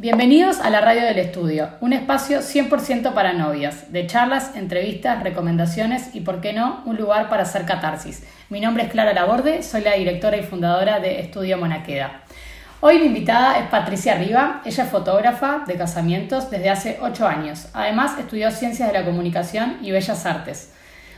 Bienvenidos a la Radio del Estudio, un espacio 100% para novias, de charlas, entrevistas, recomendaciones y, por qué no, un lugar para hacer catarsis. Mi nombre es Clara Laborde, soy la directora y fundadora de Estudio Monaqueda. Hoy mi invitada es Patricia Riva, ella es fotógrafa de casamientos desde hace 8 años. Además, estudió Ciencias de la Comunicación y Bellas Artes.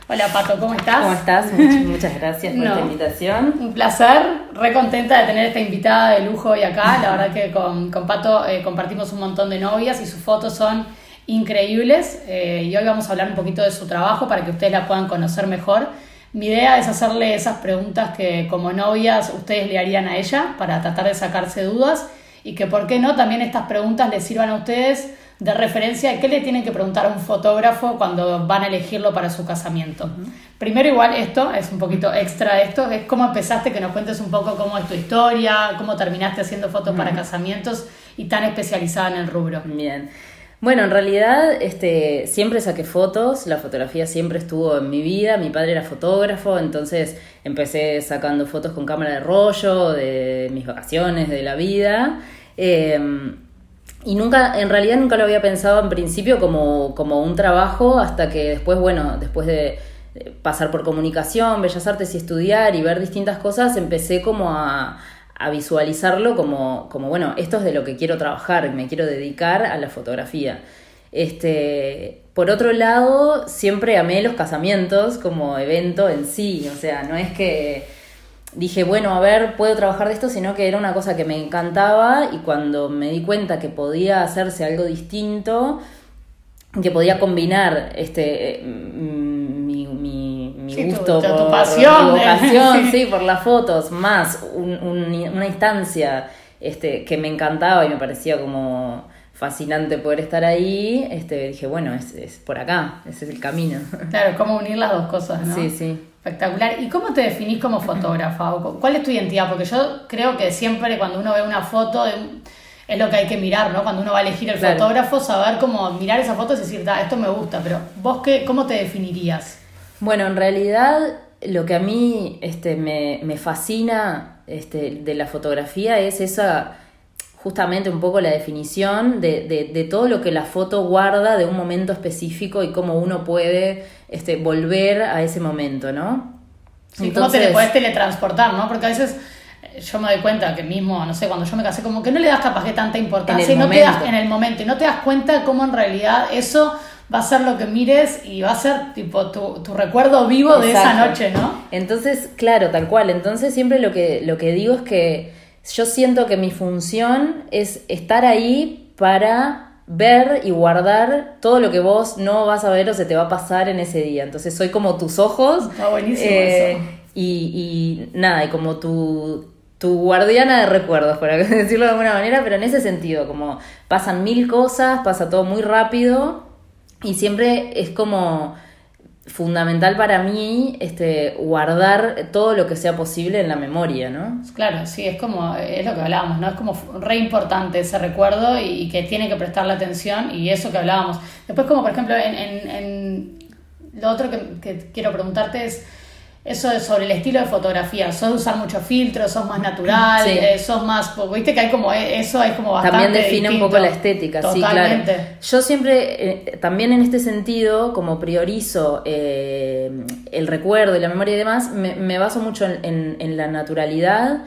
Hola Pato, ¿cómo estás? ¿Cómo estás? Muchas, gracias por esta invitación. Un placer, re contenta de tener esta invitada de lujo hoy acá. La verdad que con, Pato eh, compartimos un montón de novias y sus fotos son increíbles. Eh, y hoy vamos a hablar un poquito de su trabajo para que ustedes la puedan conocer mejor. Mi idea es hacerle esas preguntas que como novias ustedes le harían a ella para tratar de sacarse dudas y que por qué no también estas preguntas les sirvan a ustedes de referencia qué le tienen que preguntar a un fotógrafo cuando van a elegirlo para su casamiento. Primero igual esto, es un poquito extra esto, es cómo empezaste, que nos cuentes un poco cómo es tu historia, cómo terminaste haciendo fotos para casamientos y tan especializada en el rubro. Bien. Bueno, en realidad este, siempre saqué fotos, la fotografía siempre estuvo en mi vida, mi padre era fotógrafo, entonces empecé sacando fotos con cámara de rollo, de mis vacaciones, de la vida. Em, y nunca, en realidad nunca lo había pensado en principio como, como un trabajo hasta que después, bueno, después de pasar por comunicación, bellas artes y estudiar y ver distintas cosas, empecé como a, a visualizarlo como, como, bueno, esto es de lo que quiero trabajar, me quiero dedicar a la fotografía. Este, por otro lado, siempre amé los casamientos como evento en sí, o sea, no es que dije, bueno, a ver, puedo trabajar de esto, sino que era una cosa que me encantaba y cuando me di cuenta que podía hacerse algo distinto, que podía combinar este mi, gusto por tu pasión, vocación, sí, por las fotos, más una instancia este, que me encantaba y me parecía como fascinante poder estar ahí, este, dije, bueno, es, es por acá, ese es el camino. Claro, cómo unir las dos cosas, ¿no? Sí, sí. Espectacular. ¿Y cómo te definís como fotógrafa? ¿Cuál es tu identidad? Porque yo creo que siempre cuando uno ve una foto es lo que hay que mirar, ¿no? Cuando uno va a elegir el fotógrafo, saber cómo mirar esa foto y decir, esto me gusta, pero vos qué, ¿cómo te definirías? Bueno, en realidad lo que a mí este, me, me fascina este, de la fotografía es esa justamente un poco la definición de, de, todo lo que la foto guarda de un momento específico y cómo uno puede este, volver a ese momento, ¿no? Sí, Entonces, cómo te le puedes teletransportar, ¿no? Porque a veces eh, yo me doy cuenta que mismo, no sé, cuando yo me casé, como que no le das capaz que tanta importancia en el, y no Te das, en el momento y no te das cuenta cómo en realidad eso va a ser lo que mires y va a ser tipo tu, tu recuerdo vivo de esa noche, ¿no? Entonces, claro, tal cual. Entonces siempre lo que, lo que digo es que yo siento que mi función es estar ahí para ver y guardar todo lo que vos no vas a ver o se te va a pasar en ese día. Entonces soy como tus ojos. Está buenísimo eh, Y, y nada, y como tu, tu guardiana de recuerdos, por decirlo de alguna manera, pero en ese sentido, como pasan mil cosas, pasa todo muy rápido y siempre es como fundamental para mí este, guardar todo lo que sea posible en la memoria, ¿no? Claro, sí, es como, es lo que hablábamos, ¿no? Es como re importante ese recuerdo y, que tiene que prestarle atención y eso que hablábamos. Después, como por ejemplo, en, en, en lo otro que, que quiero preguntarte es eso de sobre el estilo de fotografía, sos de usar muchos filtros, sos más natural, eh, sos más, viste que hay como e, eso es como bastante También define un poco la estética, sí, claro. Yo siempre, eh, también en este sentido, como priorizo eh, el recuerdo y la memoria y demás, me, baso mucho en, en, la naturalidad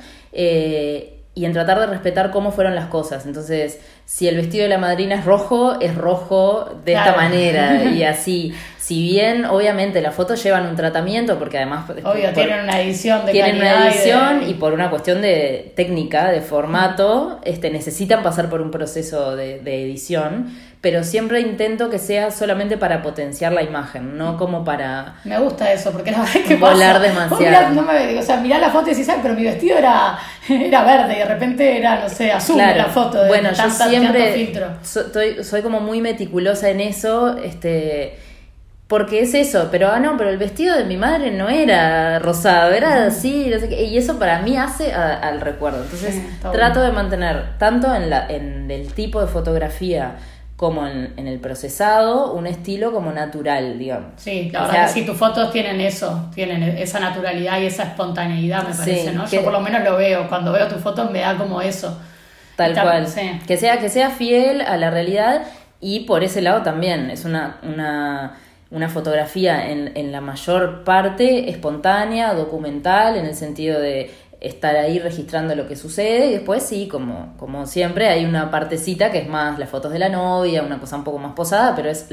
y en tratar de respetar cómo fueron las cosas. Entonces, si el vestido de la madrina es rojo, es rojo de esta manera. Y así si bien obviamente las fotos llevan un tratamiento, porque además... Obvio, tienen una edición de Tienen una edición y, por una cuestión de técnica, de formato, este, necesitan pasar por un proceso de, edición, pero siempre intento que sea solamente para potenciar la imagen, no como para... Me gusta eso, porque la verdad es que volar demasiado. no me, o sea, mirá la foto y decís, pero mi vestido era, era verde y de repente era, no sé, azul la foto. De bueno, yo siempre soy, soy como muy meticulosa en eso, este porque es eso, pero ah, no, pero el vestido de mi madre no era rosado, era así, no sé qué, y eso para mí hace al recuerdo. Entonces trato de mantener tanto en, la, en el tipo de fotografía como en, el procesado, un estilo como natural, digamos. Sí, la verdad que sí, tus fotos tienen eso, tienen esa naturalidad y esa espontaneidad, me parece, ¿no? Yo por lo menos lo veo, cuando veo tus fotos me da como eso. Tal Está- cual. sí. Que sea, que sea fiel a la realidad y por ese lado también es una, una, una fotografía en, en la mayor parte espontánea, documental, en el sentido de estar ahí registrando lo que sucede y después sí, como, como siempre, hay una partecita que es más las fotos de la novia, una cosa un poco más posada, pero es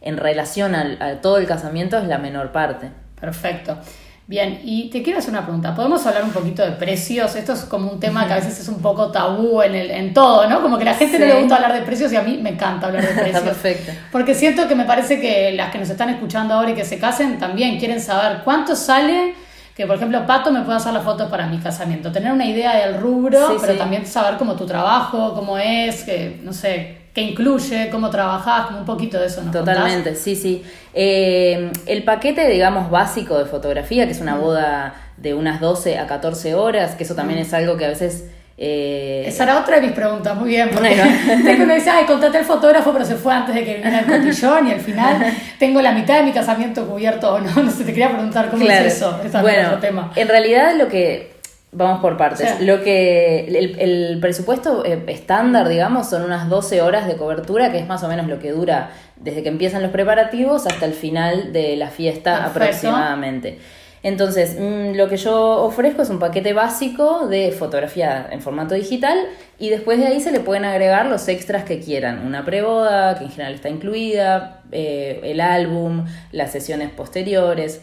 en relación al- a todo el casamiento es la menor parte. Perfecto. Bien, y te quiero hacer una pregunta. ¿Podemos hablar un poquito de precios? Esto es como un tema que a veces es un poco tabú en, el, en todo, ¿no? Como que a la gente no le gusta hablar de precios y a mí me encanta hablar de precios. Está perfecto. Porque siento que me parece que las que nos están escuchando ahora y que se casen también quieren saber cuánto sale que, por ejemplo, Pato me pueda hacer las fotos para mi casamiento. Tener una idea del rubro, Sí, pero sí. también saber cómo tu trabajo, cómo es, que, no sé, qué incluye, cómo trabajás, como un poquito de eso. ¿nos contás? Totalmente, sí, sí. Eh, el paquete, digamos, básico de fotografía, que es una boda de unas 12 a 14 horas, que eso también es algo que a veces... eh, Esa era otra de mis preguntas, muy bien. Porque Bueno. tengo uno dice, ay, contraté al fotógrafo, pero se fue antes de que viniera el cotillón y al final tengo la mitad de mi casamiento cubierto o no. No sé, te quería preguntar cómo Claro. es eso. Ese es bueno, otro tema. en realidad lo que vamos por partes. Lo que el, el presupuesto eh, estándar, digamos, son unas 12 horas de cobertura, que es más o menos lo que dura desde que empiezan los preparativos hasta el final de la fiesta Perfecto. aproximadamente. Entonces, mm, lo que yo ofrezco es un paquete básico de fotografía en formato digital y después de ahí se le pueden agregar los extras que quieran. Una preboda, que en general está incluida, eh, el álbum, las sesiones posteriores.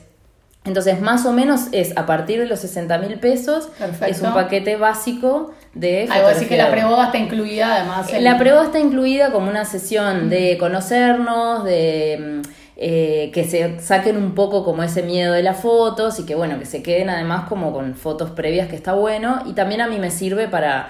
Entonces, más o menos es a partir de los 60 mil pesos, Perfecto. es un paquete básico de Algo así que la fotografía. preboda está incluida además. en- La prueba está incluida como una sesión de conocernos, de mm, eh, que se saquen un poco como ese miedo de las fotos y que bueno, que se queden además como con fotos previas que está bueno y también a mí me sirve para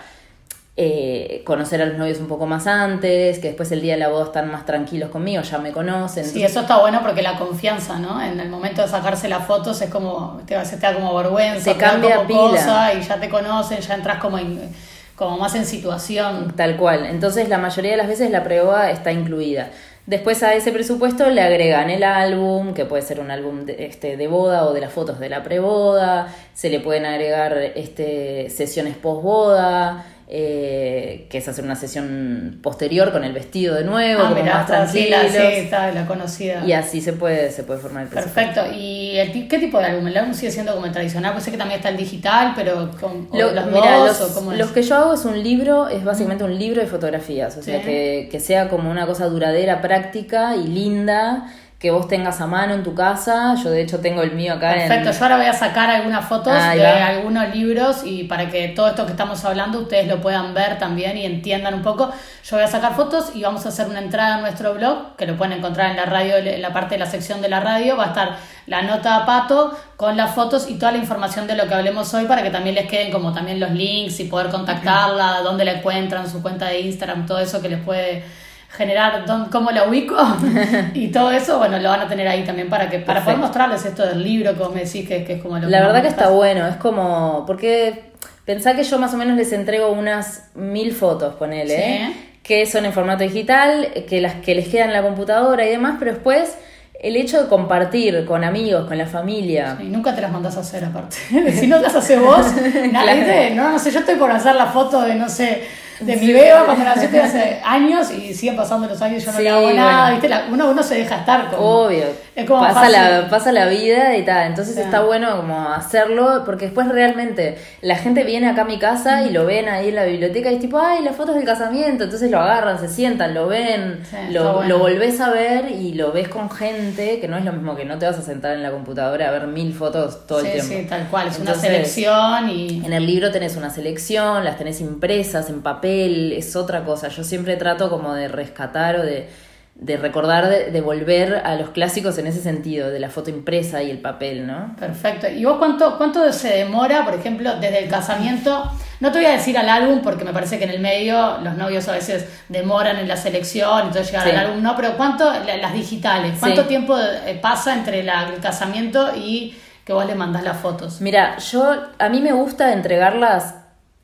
eh, conocer a los novios un poco más antes, que después el día de la boda están más tranquilos conmigo, ya me conocen. Sí, entonces- eso está bueno porque la confianza, ¿no? En el momento de sacarse las fotos es como, te, se te da como vergüenza, Se te cambia como pila. cosa y ya te conocen, ya entras como, en- como más en situación. Tal cual. Entonces la mayoría de las veces la prueba está incluida. Después a ese presupuesto le agregan el álbum, que puede ser un álbum de, este, de boda o de las fotos de la preboda. Se le pueden agregar este, sesiones post-boda, eh, que es hacer una sesión posterior con el vestido de nuevo, Ah, como mirá, más la, la conocida. Y así se puede, se puede formar el. Perfecto. ¿Y el qué tipo de álbum? ¿El álbum sigue siendo como el tradicional? Pues sé que también está el digital, pero con Lo- los dos, los, o cómo es? los que yo hago es un libro, es básicamente un libro de fotografías, o sea, Sí. que, que sea como una cosa duradera, práctica y linda, que vos tengas a mano en tu casa. Yo de hecho tengo el mío acá Perfecto, en... yo ahora voy a sacar algunas fotos de va. algunos libros y para que todo esto que estamos hablando ustedes lo puedan ver también y entiendan un poco. Yo voy a sacar fotos y vamos a hacer una entrada a nuestro blog, que lo pueden encontrar en la radio, en la parte de la sección de la radio. Va a estar la nota a pato con las fotos y toda la información de lo que hablemos hoy para que también les queden como también los links y poder contactarla, dónde la encuentran, su cuenta de Instagram, todo eso que les puede generar dónde- cómo la ubico y todo eso, bueno, lo van a tener ahí también para que para poder mostrarles esto del libro vos me decís que, que es como lo La verdad que está bueno, es como... Porque pensá que yo más o menos les entrego unas mil fotos, ponele, Sí. ¿eh? que son en formato digital, que las que les quedan en la computadora y demás, pero después el hecho de compartir con amigos, con la familia, Y nunca te las mandas a hacer aparte. si no las haces vos, nada, ¿viste? No, no sé, yo estoy por hacer la foto de, no sé, de mi beba cuando nació hace años y siguen pasando los años y yo no Sí, le hago nada. ¿viste? La- uno, uno se deja estar como... Obvio. Es como pasa, fácil. la, pasa la vida y tal. Entonces está bueno como hacerlo, porque después realmente la gente viene acá a mi casa y lo ven ahí en la biblioteca y es tipo, ay, las fotos del casamiento. Entonces lo agarran, se sientan, lo ven, Sí, lo, bueno. lo volvés a ver y lo ves con gente, que no es lo mismo que no te vas a sentar en la computadora a ver mil fotos todo sí, el tiempo. sí, tal cual. Es una selección y... En el libro tenés una selección, las tenés impresas en papel, es otra cosa. Yo siempre trato como de rescatar o de, de recordar, de, de volver a los clásicos en ese sentido, de la foto impresa y el papel, ¿no? Perfecto. ¿Y vos cuánto, cuánto se demora, por ejemplo, desde el casamiento? No te voy a decir al álbum porque me parece que en el medio los novios a veces demoran en la selección, entonces llegar Sí. al álbum no, pero ¿cuánto, la- las digitales, cuánto Sí. tiempo eh, pasa entre la- el casamiento y que vos le mandás las fotos? Mira, yo, a mí me gusta entregarlas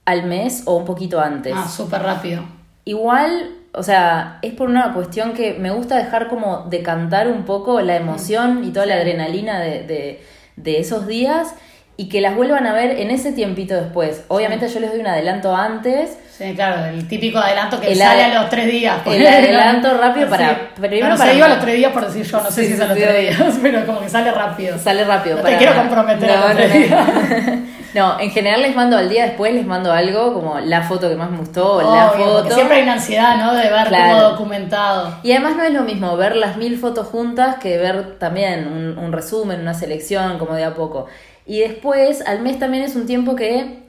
al mes o un poquito antes. Ah, súper rápido. Igual, o sea, es por una cuestión que me gusta dejar como decantar un poco la emoción y toda la Sí. adrenalina de, de- de esos días. y que las vuelvan a ver en ese tiempito después. Obviamente yo les doy un adelanto antes. Sí, claro, el típico adelanto que sale a los tres días. El adelanto rápido para... Primero no, iba a los tres días por decir yo, no sé si es a los tres días, pero como que sale rápido. Sale rápido. No te quiero comprometer a los tres días. No, en general les mando al día después, les mando algo como la foto que más me gustó, la foto. Siempre hay una ansiedad, ¿no? De ver todo documentado. Y además no es lo mismo ver las mil fotos juntas que ver también un, un resumen, una selección, como de a poco. Y después, al mes también es un tiempo que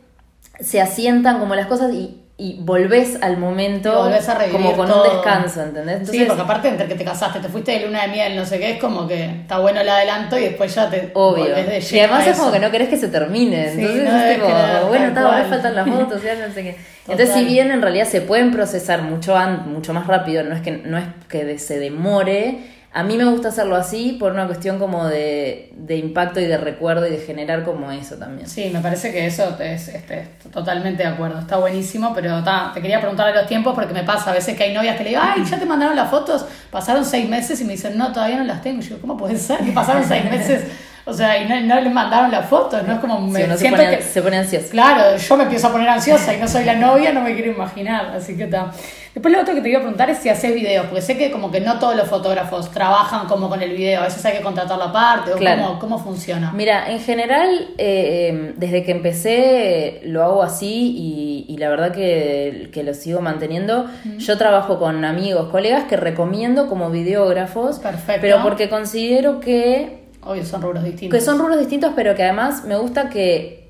se asientan como las cosas y y volvés al momento como con un descanso, ¿entendés? sí, porque aparte entre que te casaste, te fuiste de luna de miel, no sé qué, es como que está bueno el adelanto y después ya te Obvio. de Y además es como que no querés que se termine, entonces es tipo, bueno, está, faltan las fotos, ya no sé qué. Entonces si bien en realidad se pueden procesar mucho, mucho más rápido, no es que, no es que se demore, a mí me gusta hacerlo así por una cuestión como de, impacto y de recuerdo y de generar como eso también. Sí, me parece que eso es este, totalmente de acuerdo, está buenísimo, pero te quería preguntar a los tiempos porque me pasa a veces que hay novias que le digo, ay, ya te mandaron las fotos, pasaron seis meses y me dicen, no, todavía no las tengo. Y yo, ¿cómo puede ser que pasaron seis meses? O sea, y no, no le mandaron las fotos, ¿no? Es como me siento se pone, que, se pone ansiosa. Claro, yo me empiezo a poner ansiosa y no soy la novia, no me quiero imaginar, así que está. Después lo otro que te iba a preguntar es si haces videos, porque sé que como que no todos los fotógrafos trabajan como con el video, a veces hay que contratar la parte, o cómo, cómo, funciona. Mira, en general, eh, desde que empecé lo hago así y, la verdad que, que, lo sigo manteniendo. Yo trabajo con amigos, colegas que recomiendo como videógrafos, Perfecto. pero porque considero que Obvio, son rubros distintos. Que son rubros distintos, pero que además me gusta que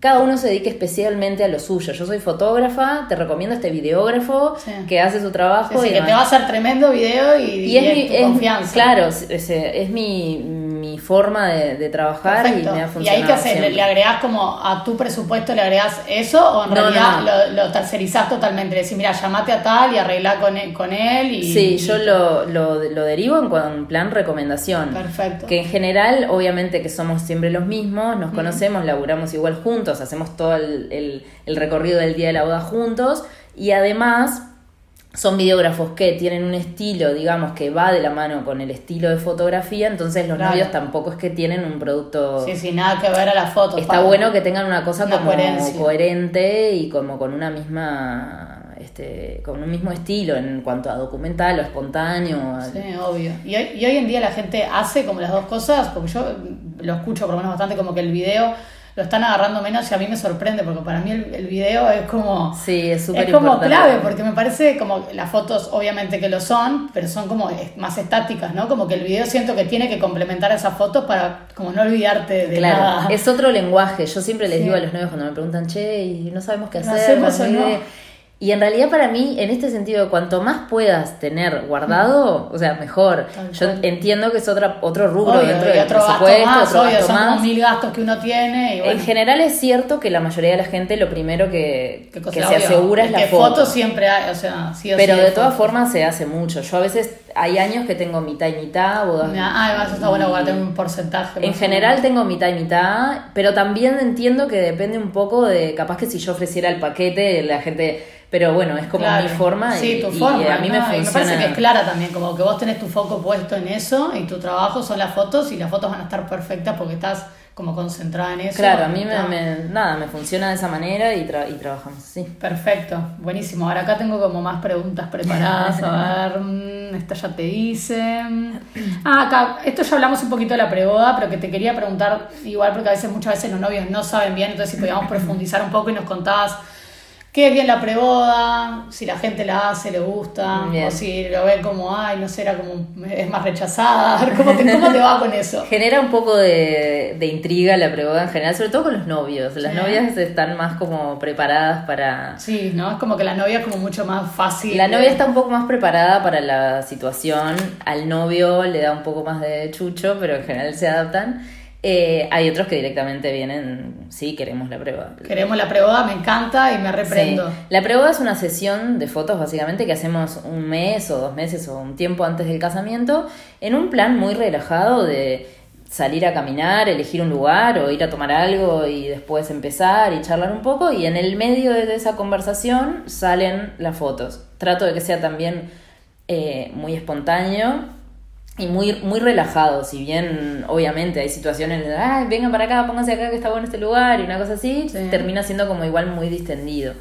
cada uno se dedique especialmente a lo suyo. Yo soy fotógrafa, te recomiendo este videógrafo que hace su trabajo. y que te va a hacer tremendo video y, y, es, mi, confianza. Claro, es, es mi mi forma de, trabajar y me ha funcionado. ¿Y ahí qué haces? ¿Le, agregás como a tu presupuesto, le agregás eso o en realidad Lo, lo, tercerizás totalmente? Decís, mira, llamate a tal y arreglá con él. Con él y, sí, yo lo, lo, derivo en, plan recomendación. Perfecto. Que en general, obviamente que somos siempre los mismos, nos conocemos, laburamos igual juntos, hacemos todo el, el recorrido del día de la boda juntos y además son videógrafos que tienen un estilo, digamos, que va de la mano con el estilo de fotografía, entonces los novios tampoco es que tienen un producto... Sí, sí, nada que ver a la foto. Está bueno que tengan una cosa como coherente y como con una misma... Este, con un mismo estilo en cuanto a documental o espontáneo. Sí, obvio. Y hoy, y hoy en día la gente hace como las dos cosas, porque yo lo escucho por lo menos bastante como que el video lo están agarrando menos y a mí me sorprende porque para mí el, video es como sí es es como clave porque me parece como las fotos obviamente que lo son pero son como más estáticas no como que el video siento que tiene que complementar esas fotos para como no olvidarte de claro, nada. es otro lenguaje. Yo siempre les digo a los nuevos cuando me preguntan che y no sabemos qué hacer no y en realidad para mí, en este sentido, cuanto más puedas tener guardado, o sea, mejor. Yo entiendo que es otra, otro rubro dentro del otro presupuesto, más, otro gasto más. mil gastos que uno tiene. En general es cierto que la mayoría de la gente lo primero que, que se asegura es, la foto. fotos siempre hay, o sea, sí o Pero de todas formas se hace mucho. Yo a veces hay años que tengo mitad y mitad. Bodas, ah, además está bueno tengo un porcentaje. En general tengo mitad y mitad, pero también entiendo que depende un poco de, capaz que si yo ofreciera el paquete, la gente pero bueno, es como mi forma. Sí, y, tu forma. a mí me funciona. me parece que es clara también, como que vos tenés tu foco puesto en eso y tu trabajo son las fotos y las fotos van a estar perfectas porque estás como concentrada en eso. Claro, a mí me, nada, me funciona de esa manera y, y trabajamos así. Perfecto, buenísimo. Ahora acá tengo como más preguntas preparadas. A ver, mm, esta ya te dice. Ah, acá, esto ya hablamos un poquito de la preboda, pero que te quería preguntar igual porque a veces, muchas veces los novios no saben bien, entonces si podíamos profundizar un poco y nos contabas qué es bien la preboda, si la gente la hace, le gusta, o si lo ven como, ay, no sé, era como, es más rechazada, ¿cómo te, cómo te va con eso? Genera un poco de, de, intriga la preboda en general, sobre todo con los novios. Las novias están más como preparadas para... Sí, ¿no? Es como que la novia es como mucho más fácil. La novia está un poco más preparada para la situación, al novio le da un poco más de chucho, pero en general se adaptan. Eh, hay otros que directamente vienen, sí, queremos la prueba. Queremos la prueba, me encanta y me reprendo. La prueba es una sesión de fotos básicamente que hacemos un mes o dos meses o un tiempo antes del casamiento en un plan muy relajado de salir a caminar, elegir un lugar o ir a tomar algo y después empezar y charlar un poco y en el medio de esa conversación salen las fotos. Trato de que sea también eh, muy espontáneo y muy, muy relajados. Si bien, obviamente, hay situaciones de, ay, vengan para acá, pónganse acá que está bueno este lugar y una cosa así, Sí. termina siendo como igual muy distendido.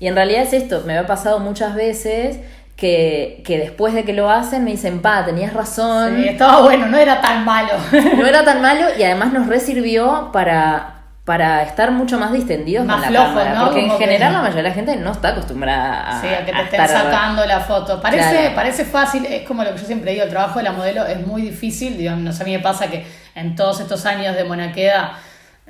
Y en realidad es esto, me ha pasado muchas veces que, que después de que lo hacen me dicen, pa, tenías razón, Sí, estaba bueno, no era tan malo. no era tan malo y además nos resirvió para, para estar mucho más distendidos Más con la flojos, cámara. ¿no? Porque en que- general la mayoría de la gente no está acostumbrada a, Sí, a que te estén estar- sacando la foto. Parece, Claro. parece fácil, es como lo que yo siempre digo, el trabajo de la modelo es muy difícil, digamos, no sé, a mí me pasa que en todos estos años de Monaqueda,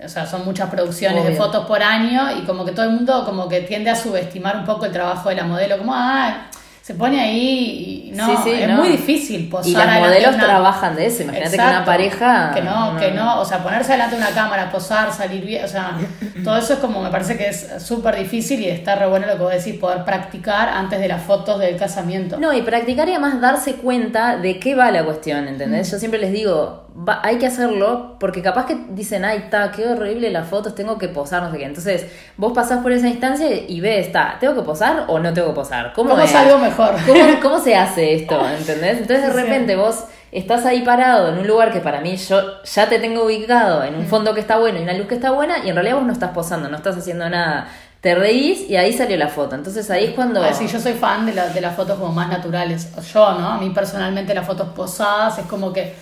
o sea, son muchas producciones de fotos por año y como que todo el mundo como que tiende a subestimar un poco el trabajo de la modelo, como, ah, se pone ahí y no, Sí, sí, es no. muy difícil posar Y las modelos una- trabajan de eso. Imagínate que Exacto. una pareja. Que no, que no, o sea, ponerse delante de una cámara, posar, salir bien, o sea, todo eso es como, me parece que es súper difícil y está re bueno lo que vos decís, poder practicar antes de las fotos del casamiento. No, y practicar y además darse cuenta de qué va la cuestión, ¿entendés? Yo siempre les digo, va- hay que hacerlo porque capaz que dicen, ay, está, qué horrible las fotos, tengo que posar, no sé qué. Entonces, vos pasás por esa instancia y ves, está, ¿tengo que posar o no tengo que posar? ¿Cómo, ¿Cómo salgo mejor? ¿Cómo, cómo se hace esto? ¿Entendés? Entonces, de repente vos estás ahí parado en un lugar que para mí yo ya te tengo ubicado, en un fondo que está bueno y una luz que está buena, y en realidad vos no estás posando, no estás haciendo nada. Te reís y ahí salió la foto. Entonces ahí es cuando... Ah, sí, yo soy fan de, la- de las fotos como más naturales. Yo, ¿no? A mí personalmente las fotos posadas es como que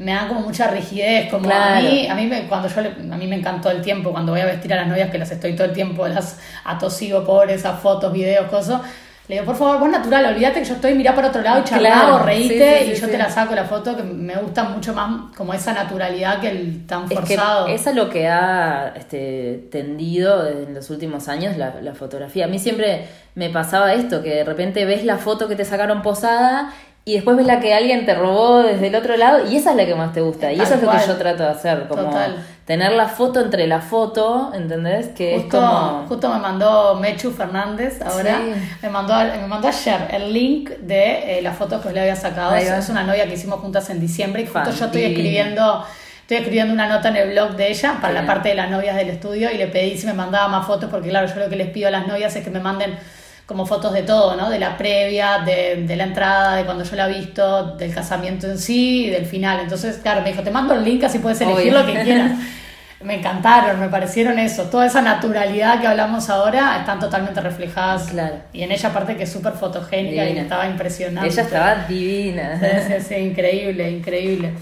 me dan como mucha rigidez. Como a mí, a mí me, cuando yo le- a mí me encantó el tiempo, cuando voy a vestir a las novias que las estoy todo el tiempo, las atosigo pobres a fotos, videos, cosas. Le digo, por favor, vos natural, olvídate que yo estoy, mirá por otro lado y charlá Claro, o reíte sí, sí, y sí, yo te la saco la foto que me gusta mucho más como esa naturalidad que el tan Es que forzado. es lo que ha este, tendido en los últimos años la, la fotografía. A mí siempre me pasaba esto, que de repente ves la foto que te sacaron posada y después ves la que alguien te robó desde el otro lado y esa es la que más te gusta. Y Tal eso es lo que yo trato de hacer, como Total. tener la foto entre la foto, ¿entendés? Que Justo, es como... justo me mandó Mechu Fernández ahora, Sí. me, mandó, me mandó ayer el link de eh, las fotos que le había sacado. Es, una novia que hicimos juntas en diciembre y justo yo estoy escribiendo, estoy escribiendo una nota en el blog de ella para la parte de las novias del estudio y le pedí si me mandaba más fotos porque claro, yo lo que les pido a las novias es que me manden como fotos de todo, ¿no? De la previa, de, de la entrada, de cuando yo la he visto, del casamiento en sí y del final. Entonces, claro, me dijo, te mando el link así puedes elegir Obvio. lo que quieras. Me encantaron, me parecieron eso. Toda esa naturalidad que hablamos ahora están totalmente reflejadas. Claro. Y en ella, aparte que es súper fotogénica y Divina. estaba impresionante. Ella estaba divina. Sí, sí, sí, increíble, increíble.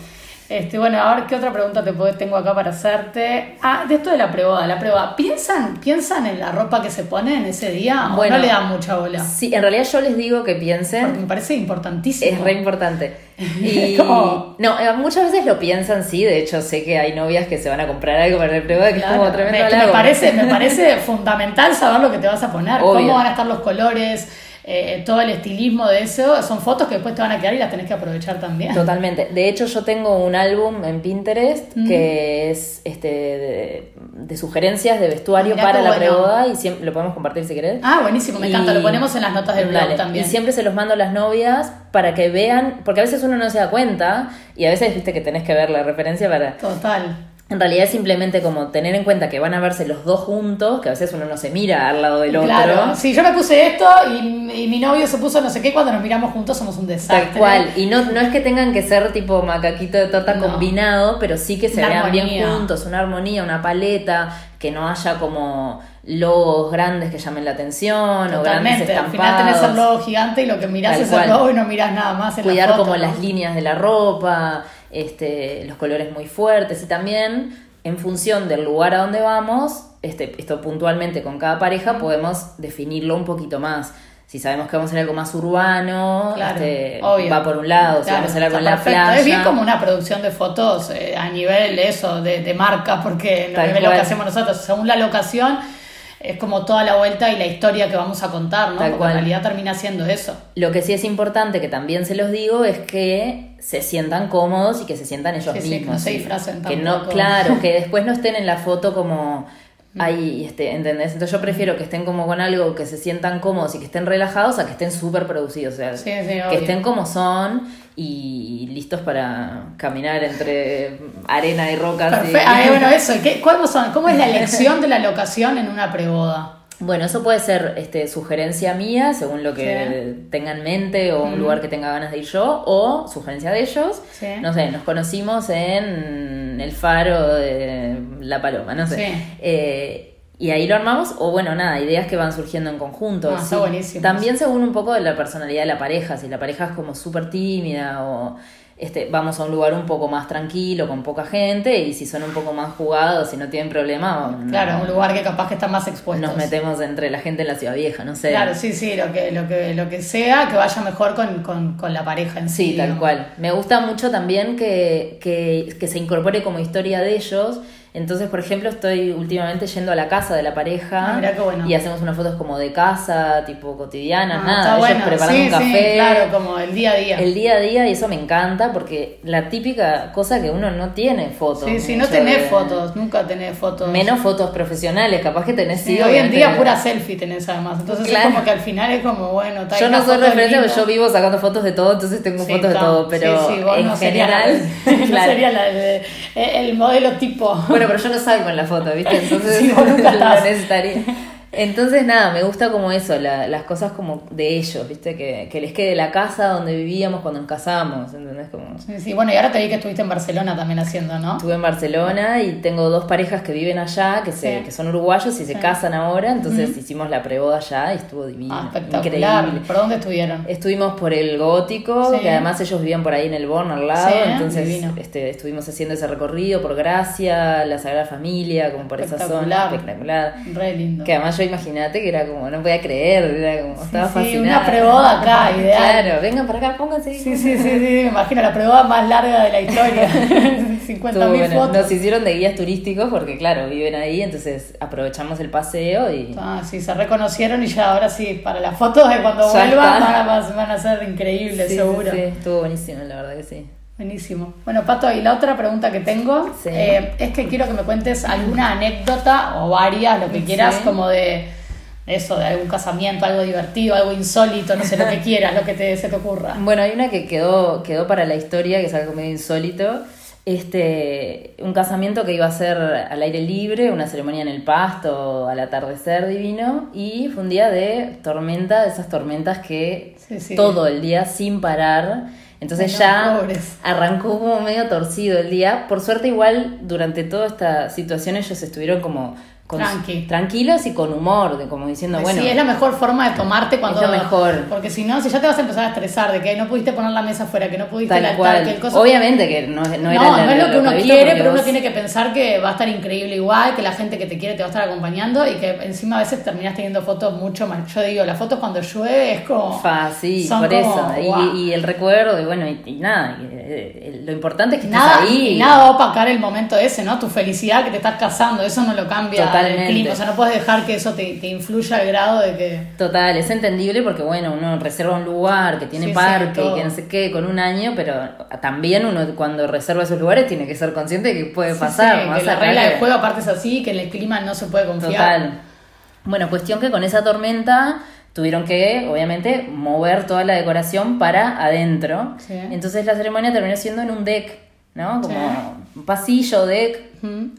Este, bueno, a ver qué otra pregunta te tengo acá para hacerte. Ah, de esto de la preboda, la prueba. ¿Piensan, ¿Piensan en la ropa que se ponen ese día Bueno. no le dan mucha bola? Sí, en realidad yo les digo que piensen Porque me parece importantísimo. Es re importante. Y ¿Cómo? no, eh, muchas veces lo piensan, sí. De hecho, sé que hay novias que se van a comprar algo para el prueba que Claro, es como tremendo me, me parece, me parece fundamental saber lo que te vas a poner, Obvio. cómo van a estar los colores, eh, todo el estilismo de eso. Son fotos que después te van a quedar y las tenés que aprovechar también. Totalmente. De hecho, yo tengo un álbum en Pinterest Mm. que es este de, de sugerencias de vestuario Mirá para la bueno. preboda y siempre lo podemos compartir si querés. Ah, buenísimo, me encanta. Lo ponemos en las notas del blog Dale. también. Y siempre se los mando a las novias para que vean, porque a veces uno no se da cuenta y a veces viste que tenés que ver la referencia para... Total. En realidad es simplemente como tener en cuenta que van a verse los dos juntos, que a veces uno no se mira al lado del otro. Claro, si yo me puse esto y, y mi novio se puso no sé qué, cuando nos miramos juntos somos un desastre. Tal cual. Y no, no es que tengan que ser tipo macaquito de torta No. combinado, pero sí que se Una vean bien juntos, una armonía, una paleta, que no haya como logos grandes que llamen la atención o grandes Totalmente. Al estampados. final tenés el logo gigante y lo que mirás Tal es cual. el logo y no mirás nada más en Cuidar la foto, como ¿no? las líneas de la ropa, este, los colores muy fuertes y también en función del lugar a donde vamos, este, esto puntualmente con cada pareja, podemos definirlo un poquito más. Si sabemos que vamos a hacer algo más urbano, Claro, este, va por un lado, si Claro, vamos a hacer algo en la playa. Es bien como una producción de fotos eh, a nivel eso, de, de marca, porque no es lo que hacemos nosotros. Según la locación, es como toda la vuelta y la historia que vamos a contar, ¿no? Tal Porque cual. en realidad termina siendo eso. Lo que sí es importante, que también se los digo, es que se sientan cómodos y que se sientan ellos Sí, sí, mismos. que no se disfracen que no. Claro, que después no estén en la foto como ahí, este, ¿entendés? Entonces yo prefiero que estén como con algo, que se sientan cómodos y que estén relajados a que estén súper producidos. O sea, Sí, que obvio. estén como son y listos para caminar entre arena y rocas. y- Ah, bueno, eso. ¿Qué, ¿Cómo, son? ¿Cómo es la elección de la locación en una preboda? Bueno, eso puede ser este, sugerencia mía, según lo que tenga en mente, o un lugar que tenga ganas de ir yo, o sugerencia de ellos. No sé, nos conocimos en el faro de La Paloma, no sé. Eh, y ahí lo armamos, o bueno, nada, ideas que van surgiendo en conjunto. Ah, está buenísimo. También según un poco de la personalidad de la pareja, si la pareja es como súper tímida o este, vamos a un lugar un poco más tranquilo, con poca gente, y si son un poco más jugados, si no tienen problema... Claro, un lugar que capaz que está más expuesto. Nos metemos entre la gente en la ciudad vieja, no sé. Claro, sí, sí, lo que, lo que, lo que sea, que vaya mejor con, la pareja en sí. Sí, tal cual. Me gusta mucho también que, que, que se incorpore como historia de ellos entonces, por ejemplo, estoy últimamente yendo a la casa de la pareja ah, y hacemos unas fotos como de casa, tipo cotidianas, ah, nada, ellos preparando un café. claro, como el día a día. El día a día y eso me encanta porque la típica cosa que uno no tiene fotos. Sí, sí, no tenés fotos, nunca tenés fotos. Menos fotos profesionales, capaz que tenés sí. hoy en día pura selfie tenés además, entonces es como que al final es como, bueno, Yo no soy referente yo vivo sacando fotos de todo, entonces tengo fotos de todo, pero en general... no sería la, el modelo tipo. Bueno, pero yo no salgo en la foto, ¿viste? Entonces sí, nunca lo necesitaría. Entonces, nada, me gusta como eso, las cosas como de ellos, ¿viste? Que, les quede la casa donde vivíamos cuando nos casamos, ¿entendés? Como... Sí, sí, bueno, y ahora te vi que estuviste en Barcelona también haciendo, ¿no? Estuve en Barcelona y tengo dos parejas que viven allá, que, se, que son uruguayos y se casan ahora, entonces hicimos la preboda allá y estuvo divino, ah, espectacular. increíble. ¿Por dónde estuvieron? Estuvimos por el Gótico, que además ellos vivían por ahí en el Born al lado, entonces este, estuvimos haciendo ese recorrido por Gracia, la Sagrada Familia, como por esa zona, espectacular. Re lindo. Que además yo imagínate que era como, no podía creer, era como, estaba sí, una preboda acá, ideal. Claro, vengan para acá, pónganse. Sí, sí, sí, sí, me imagino la preboda más larga de la historia. 50.000 fotos. Nos hicieron de guías turísticos porque, claro, viven ahí, entonces aprovechamos el paseo y. Ah, sí, se reconocieron y ya ahora sí, para las fotos de cuando vuelvan van a, ser increíbles, seguro. Sí, estuvo buenísimo, la verdad que sí. Buenísimo. Bueno, Pato, y la otra pregunta que tengo eh, es que quiero que me cuentes alguna anécdota o varias, lo que quieras, como de eso, de algún casamiento, algo divertido, algo insólito, no sé, lo que quieras, lo que te, se te ocurra. Bueno, hay una que quedó, quedó para la historia, que es algo medio insólito. Este, un casamiento que iba a ser al aire libre, una ceremonia en el pasto, al atardecer divino, y fue un día de tormenta, de esas tormentas que todo el día sin parar. Entonces ya arrancó como medio torcido el día. Por suerte igual durante toda esta situación ellos estuvieron como tranquilos y con humor, de como diciendo, bueno. Sí, es la mejor forma de tomarte cuando. Es lo mejor. Porque si no, si ya te vas a empezar a estresar de que no pudiste poner la mesa afuera, que no pudiste Tal cual. que el. Obviamente que no, no era No, no es lo que uno quiere, pero uno tiene que pensar que va a estar increíble igual, que la gente que te quiere te va a estar acompañando y que encima a veces terminas teniendo fotos mucho más. Yo digo, las fotos cuando llueve es como. Fácil, por eso. Y, el recuerdo, y bueno, y, nada, eh, lo importante es que estés ahí. Y nada va a opacar el momento ese, ¿no? Tu felicidad que te estás casando, eso no lo cambia Totalmente. el clima. O sea, no puedes dejar que eso te, influya al grado de que... Total, es entendible porque, bueno, uno reserva un lugar que tiene parque, que no sé qué, con un año, pero también uno cuando reserva esos lugares tiene que ser consciente de que puede pasar. que la regla del juego aparte es así, que en el clima no se puede confiar. Total. Bueno, cuestión que con esa tormenta tuvieron que, obviamente, mover toda la decoración para adentro. Entonces la ceremonia terminó siendo en un deck, ¿no? Como un pasillo, deck,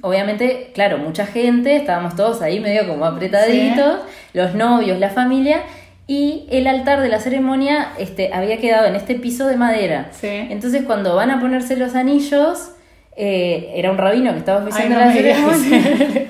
Obviamente, claro, mucha gente, estábamos todos ahí medio como apretaditos, los novios, la familia, y el altar de la ceremonia este, había quedado en este piso de madera. Entonces, cuando van a ponerse los anillos, eh, era un rabino que estaba oficiando la ceremonia,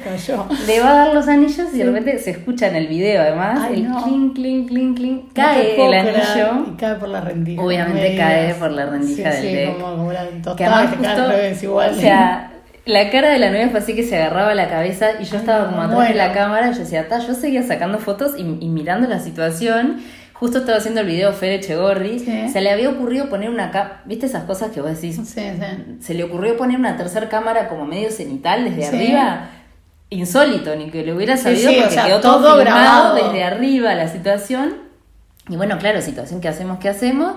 le va a dar los anillos y de repente se escucha en el video además el clink, clink, clink, clink, cae el anillo. Y cae por la rendija. Obviamente cae por la rendija del deck. Como, como la que además justo, igual. O sea, la cara de la novia fue así que se agarraba la cabeza y yo estaba como atrás de la cámara y yo decía, yo seguía sacando fotos y, mirando la situación. Justo estaba haciendo el video Fede Echegorri. Se le había ocurrido poner una cámara. ¿Viste esas cosas que vos decís? Sí, sí. Se le ocurrió poner una tercera cámara como medio cenital desde arriba. Insólito, ni que le hubiera sabido porque quedó todo, grabado desde arriba la situación. Y bueno, claro, situación que hacemos, que hacemos.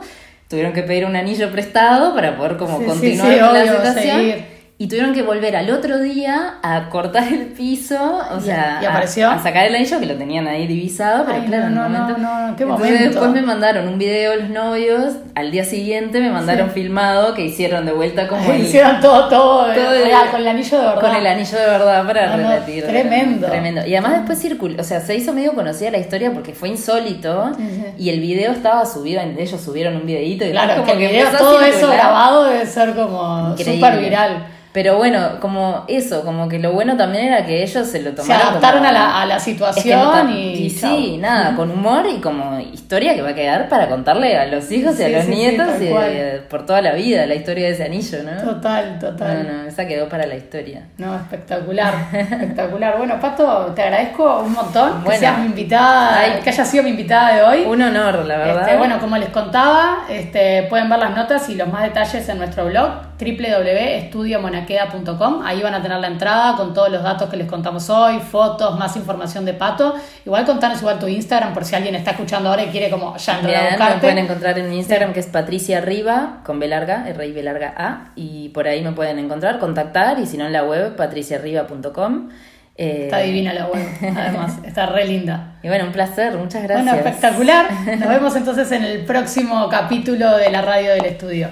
Tuvieron que pedir un anillo prestado para poder como continuar la situación. Y tuvieron que volver al otro día a cortar el piso, o ¿Y- sea, y a- apareció? A, sacar el anillo que lo tenían ahí divisado, pero Ay, claro, no, en no, un momento- no, no, qué Entonces momento. después me mandaron un video los novios, al día siguiente me mandaron Sí. filmado que hicieron de vuelta como el- Hicieron todo, todo, Todo el- real, con el anillo de verdad. con el anillo de verdad para No, no, repetir. tremendo. Tremendo. Y además después circuló, o sea, se hizo medio conocida la historia porque fue insólito Sí, y el video estaba subido, ellos subieron un videito y Claro, como que el video, a todo eso grabado debe ser como súper viral. Pero bueno, como eso, como que lo bueno también era que ellos se lo Se tomaron. adaptaron como- a la, a la Es que situación no- y, sí, nada, con humor y como historia que va a quedar para contarle a los hijos y a los sí, nietos y eh, por toda la vida la historia de ese anillo, ¿no? Total, total. No, no, esa quedó para la historia. No, espectacular, espectacular. Bueno, Pato, te agradezco un montón que seas mi invitada, Ay. que hayas sido mi invitada de hoy. Un honor, la verdad. Este, bueno, como les contaba, este, pueden ver las notas y los más detalles en nuestro blog www.estudiomonaqueda.com. Ahí van a tener la entrada con todos los datos que les contamos hoy, fotos, más información de Pato. Igual contanos igual tu Instagram por si alguien está escuchando ahora y quiere como ya entrar me pueden encontrar en mi Instagram que es Patricia Arriba, con B larga, R I B larga A, y por ahí me pueden encontrar, contactar, y si no en la web, patriciarriba.com. Eh, Está divina la web, además, está re linda. Y bueno, un placer, muchas gracias. Bueno, espectacular. Nos vemos entonces en el próximo capítulo de la radio del estudio.